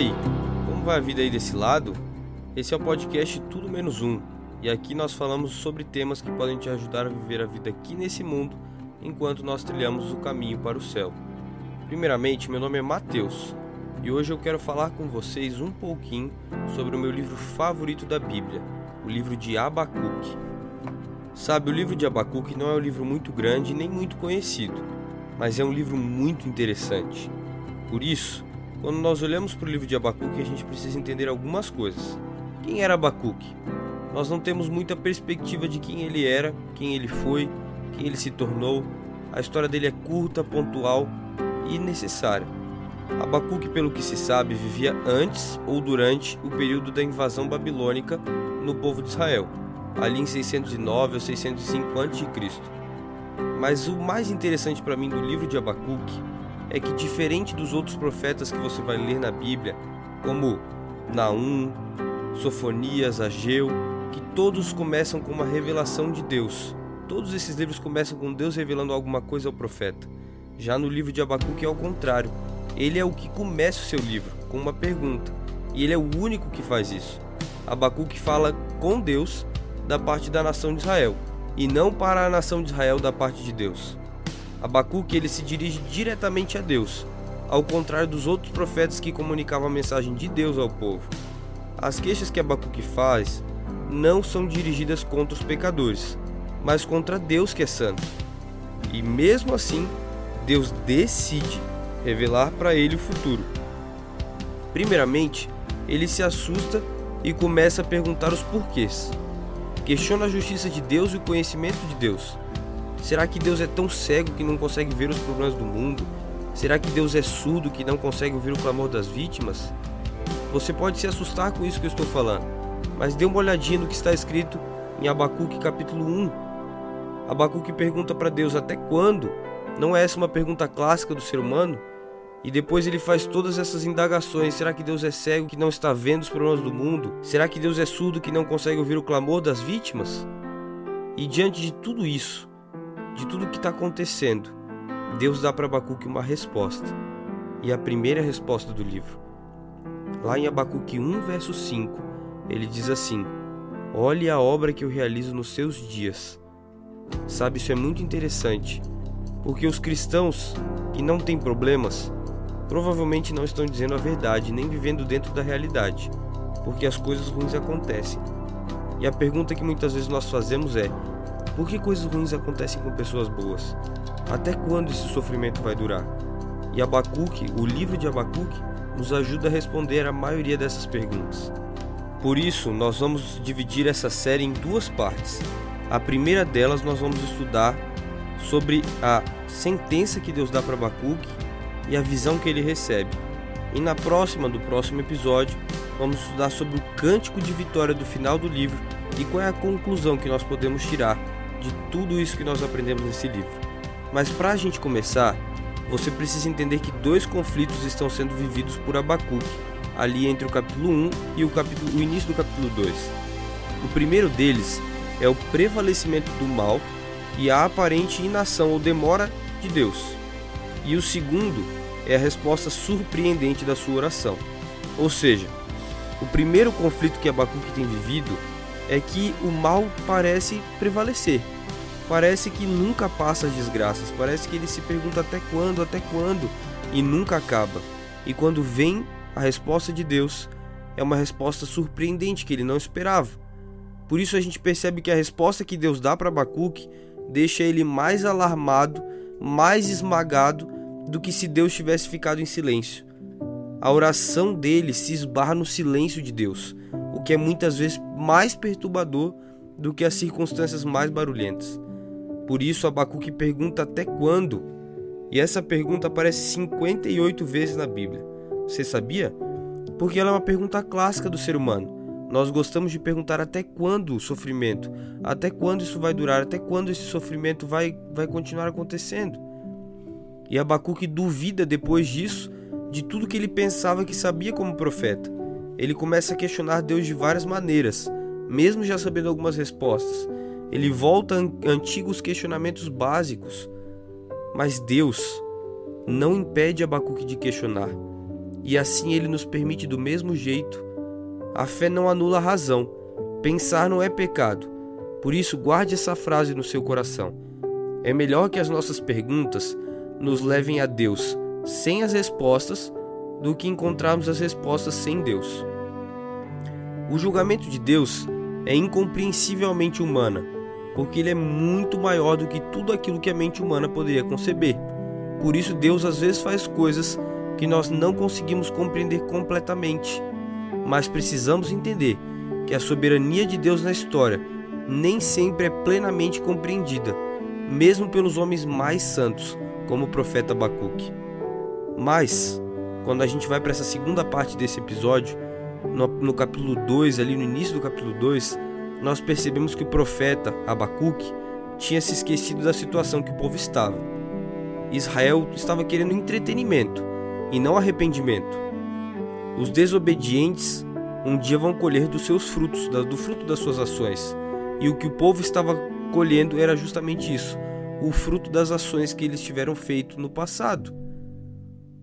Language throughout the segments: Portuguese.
aí, como vai a vida aí desse lado? Esse é o podcast Tudo Menos Um, e aqui nós falamos sobre temas que podem te ajudar a viver a vida aqui nesse mundo enquanto nós trilhamos o caminho para o céu. Primeiramente, meu nome é Mateus, e hoje eu quero falar com vocês um pouquinho sobre o meu livro favorito da Bíblia, o livro de Abacuque. Sabe, o livro de Abacuque não é um livro muito grande nem muito conhecido, mas é um livro muito interessante. Por isso, quando nós olhamos para o livro de Abacuque, a gente precisa entender algumas coisas. Quem era Abacuque? Nós não temos muita perspectiva de quem ele era, quem ele foi, quem ele se tornou. A história dele é curta, pontual e necessária. Abacuque, pelo que se sabe, vivia antes ou durante o período da invasão babilônica no povo de Israel, ali em 609 ou 605 a.C. Mas o mais interessante para mim do livro de Abacuque é que, diferente dos outros profetas que você vai ler na Bíblia, como Naum, Sofonias, Ageu, que todos começam com uma revelação de Deus. Todos esses livros começam com Deus revelando alguma coisa ao profeta. Já no livro de Abacuque é ao contrário. Ele é o que começa o seu livro, com uma pergunta. E ele é o único que faz isso. Abacuque fala com Deus da parte da nação de Israel, e não para a nação de Israel da parte de Deus. Abacuque ele se dirige diretamente a Deus, ao contrário dos outros profetas que comunicavam a mensagem de Deus ao povo. As queixas que Abacuque faz não são dirigidas contra os pecadores, mas contra Deus que é santo. E mesmo assim, Deus decide revelar para ele o futuro. Primeiramente, ele se assusta e começa a perguntar os porquês. Questiona a justiça de Deus e o conhecimento de Deus. Será que Deus é tão cego que não consegue ver os problemas do mundo? Será que Deus é surdo que não consegue ouvir o clamor das vítimas? Você pode se assustar com isso que eu estou falando, mas dê uma olhadinha no que está escrito em Abacuque capítulo 1. Abacuque pergunta para Deus até quando? Não é essa uma pergunta clássica do ser humano? E depois ele faz todas essas indagações. Será que Deus é cego que não está vendo os problemas do mundo? Será que Deus é surdo que não consegue ouvir o clamor das vítimas? E diante de tudo isso, de tudo que está acontecendo, Deus dá para Abacuque uma resposta. E a primeira resposta do livro. Lá em Abacuque 1, verso 5, ele diz assim: Olhe a obra que eu realizo nos seus dias. Sabe, isso é muito interessante, porque os cristãos que não têm problemas provavelmente não estão dizendo a verdade nem vivendo dentro da realidade, porque as coisas ruins acontecem. E a pergunta que muitas vezes nós fazemos é: por que coisas ruins acontecem com pessoas boas? Até quando esse sofrimento vai durar? E Abacuque, o livro de Abacuque, nos ajuda a responder a maioria dessas perguntas. Por isso, nós vamos dividir essa série em duas partes. A primeira delas, nós vamos estudar sobre a sentença que Deus dá para Abacuque e a visão que ele recebe. E na próxima, do próximo episódio, vamos estudar sobre o cântico de vitória do final do livro e qual é a conclusão que nós podemos tirar de tudo isso que nós aprendemos nesse livro. Mas para a gente começar, você precisa entender que dois conflitos estão sendo vividos por Abacuque, ali entre o capítulo 1 e o, capítulo, o início do capítulo 2. O primeiro deles é o prevalecimento do mal e a aparente inação ou demora de Deus. E o segundo é a resposta surpreendente da sua oração. Ou seja, o primeiro conflito que Abacuque tem vivido é que o mal parece prevalecer. Parece que nunca passa as desgraças, parece que ele se pergunta até quando, até quando, e nunca acaba. E quando vem a resposta de Deus, é uma resposta surpreendente que ele não esperava. Por isso a gente percebe que a resposta que Deus dá para Abacuque deixa ele mais alarmado, mais esmagado do que se Deus tivesse ficado em silêncio. A oração dele se esbarra no silêncio de Deus o que é muitas vezes mais perturbador do que as circunstâncias mais barulhentas. Por isso, Abacuque pergunta até quando? E essa pergunta aparece 58 vezes na Bíblia. Você sabia? Porque ela é uma pergunta clássica do ser humano. Nós gostamos de perguntar até quando o sofrimento, até quando isso vai durar, até quando esse sofrimento vai, vai continuar acontecendo. E Abacuque duvida depois disso de tudo que ele pensava que sabia como profeta ele começa a questionar Deus de várias maneiras, mesmo já sabendo algumas respostas. Ele volta a antigos questionamentos básicos. Mas Deus não impede Abacuque de questionar. e assim ele nos permite do mesmo jeito. A fé não anula a razão. Pensar não é pecado. Por isso, guarde essa frase no seu coração. É melhor que as nossas perguntas nos levem a Deus sem as respostas do que encontrarmos as respostas sem Deus. O julgamento de Deus é incompreensivelmente humana, porque ele é muito maior do que tudo aquilo que a mente humana poderia conceber. Por isso, Deus às vezes faz coisas que nós não conseguimos compreender completamente, mas precisamos entender que a soberania de Deus na história nem sempre é plenamente compreendida, mesmo pelos homens mais santos, como o profeta Abacuque. Mas, quando a gente vai para essa segunda parte desse episódio, no, no capítulo 2, ali no início do capítulo 2, nós percebemos que o profeta Abacuque tinha se esquecido da situação que o povo estava. Israel estava querendo entretenimento e não arrependimento. Os desobedientes um dia vão colher dos seus frutos, do fruto das suas ações. E o que o povo estava colhendo era justamente isso, o fruto das ações que eles tiveram feito no passado.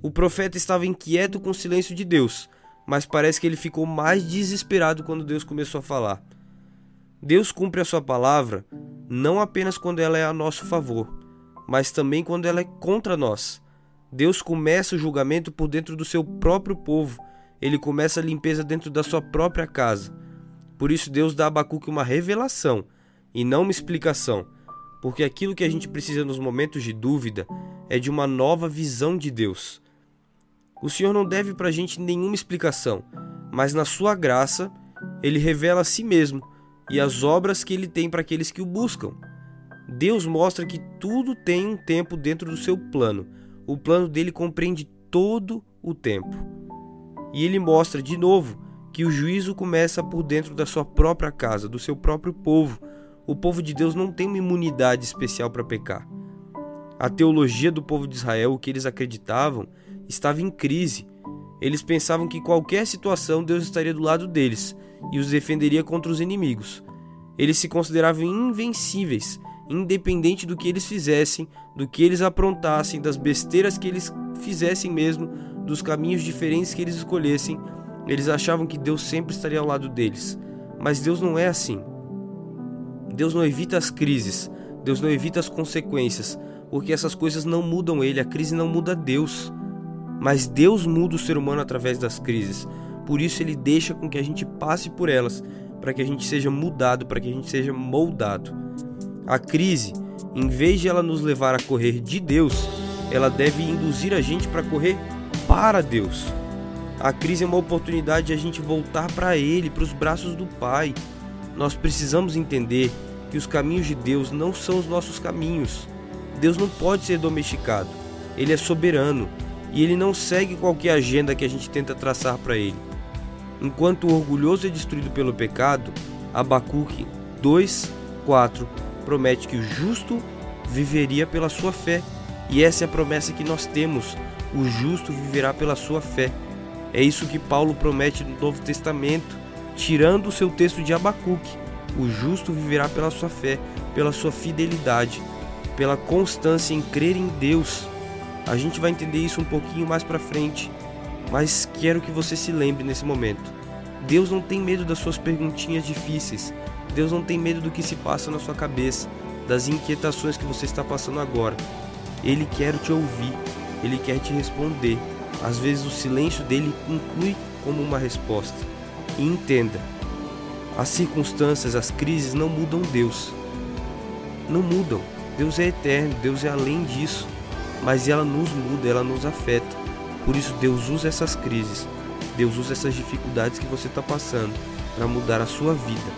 O profeta estava inquieto com o silêncio de Deus, mas parece que ele ficou mais desesperado quando Deus começou a falar. Deus cumpre a sua palavra não apenas quando ela é a nosso favor, mas também quando ela é contra nós. Deus começa o julgamento por dentro do seu próprio povo, ele começa a limpeza dentro da sua própria casa. Por isso, Deus dá a Abacuque uma revelação e não uma explicação, porque aquilo que a gente precisa nos momentos de dúvida é de uma nova visão de Deus. O Senhor não deve para a gente nenhuma explicação, mas na sua graça, ele revela a si mesmo e as obras que ele tem para aqueles que o buscam. Deus mostra que tudo tem um tempo dentro do seu plano. O plano dele compreende todo o tempo. E ele mostra de novo que o juízo começa por dentro da sua própria casa, do seu próprio povo. O povo de Deus não tem uma imunidade especial para pecar. A teologia do povo de Israel, o que eles acreditavam, estava em crise. Eles pensavam que qualquer situação Deus estaria do lado deles e os defenderia contra os inimigos. Eles se consideravam invencíveis, independente do que eles fizessem, do que eles aprontassem, das besteiras que eles fizessem mesmo, dos caminhos diferentes que eles escolhessem. Eles achavam que Deus sempre estaria ao lado deles. Mas Deus não é assim. Deus não evita as crises, Deus não evita as consequências, porque essas coisas não mudam ele, a crise não muda Deus. Mas Deus muda o ser humano através das crises. Por isso ele deixa com que a gente passe por elas, para que a gente seja mudado, para que a gente seja moldado. A crise, em vez de ela nos levar a correr de Deus, ela deve induzir a gente para correr para Deus. A crise é uma oportunidade de a gente voltar para Ele, para os braços do Pai. Nós precisamos entender que os caminhos de Deus não são os nossos caminhos. Deus não pode ser domesticado. Ele é soberano e ele não segue qualquer agenda que a gente tenta traçar para ele. Enquanto o orgulhoso é destruído pelo pecado, Abacuque 2:4 promete que o justo viveria pela sua fé. E essa é a promessa que nós temos: o justo viverá pela sua fé. É isso que Paulo promete no Novo Testamento, tirando o seu texto de Abacuque. O justo viverá pela sua fé, pela sua fidelidade, pela constância em crer em Deus. A gente vai entender isso um pouquinho mais para frente, mas quero que você se lembre nesse momento. Deus não tem medo das suas perguntinhas difíceis. Deus não tem medo do que se passa na sua cabeça, das inquietações que você está passando agora. Ele quer te ouvir, ele quer te responder. Às vezes o silêncio dele inclui como uma resposta. E entenda, as circunstâncias, as crises não mudam Deus. Não mudam. Deus é eterno, Deus é além disso mas ela nos muda, ela nos afeta. Por isso, Deus usa essas crises, Deus usa essas dificuldades que você está passando para mudar a sua vida.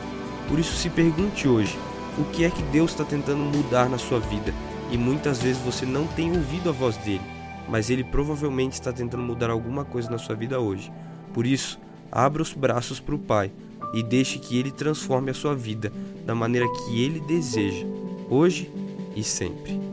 Por isso, se pergunte hoje: o que é que Deus está tentando mudar na sua vida? E muitas vezes você não tem ouvido a voz dele, mas ele provavelmente está tentando mudar alguma coisa na sua vida hoje. Por isso, abra os braços para o Pai e deixe que ele transforme a sua vida da maneira que ele deseja, hoje e sempre.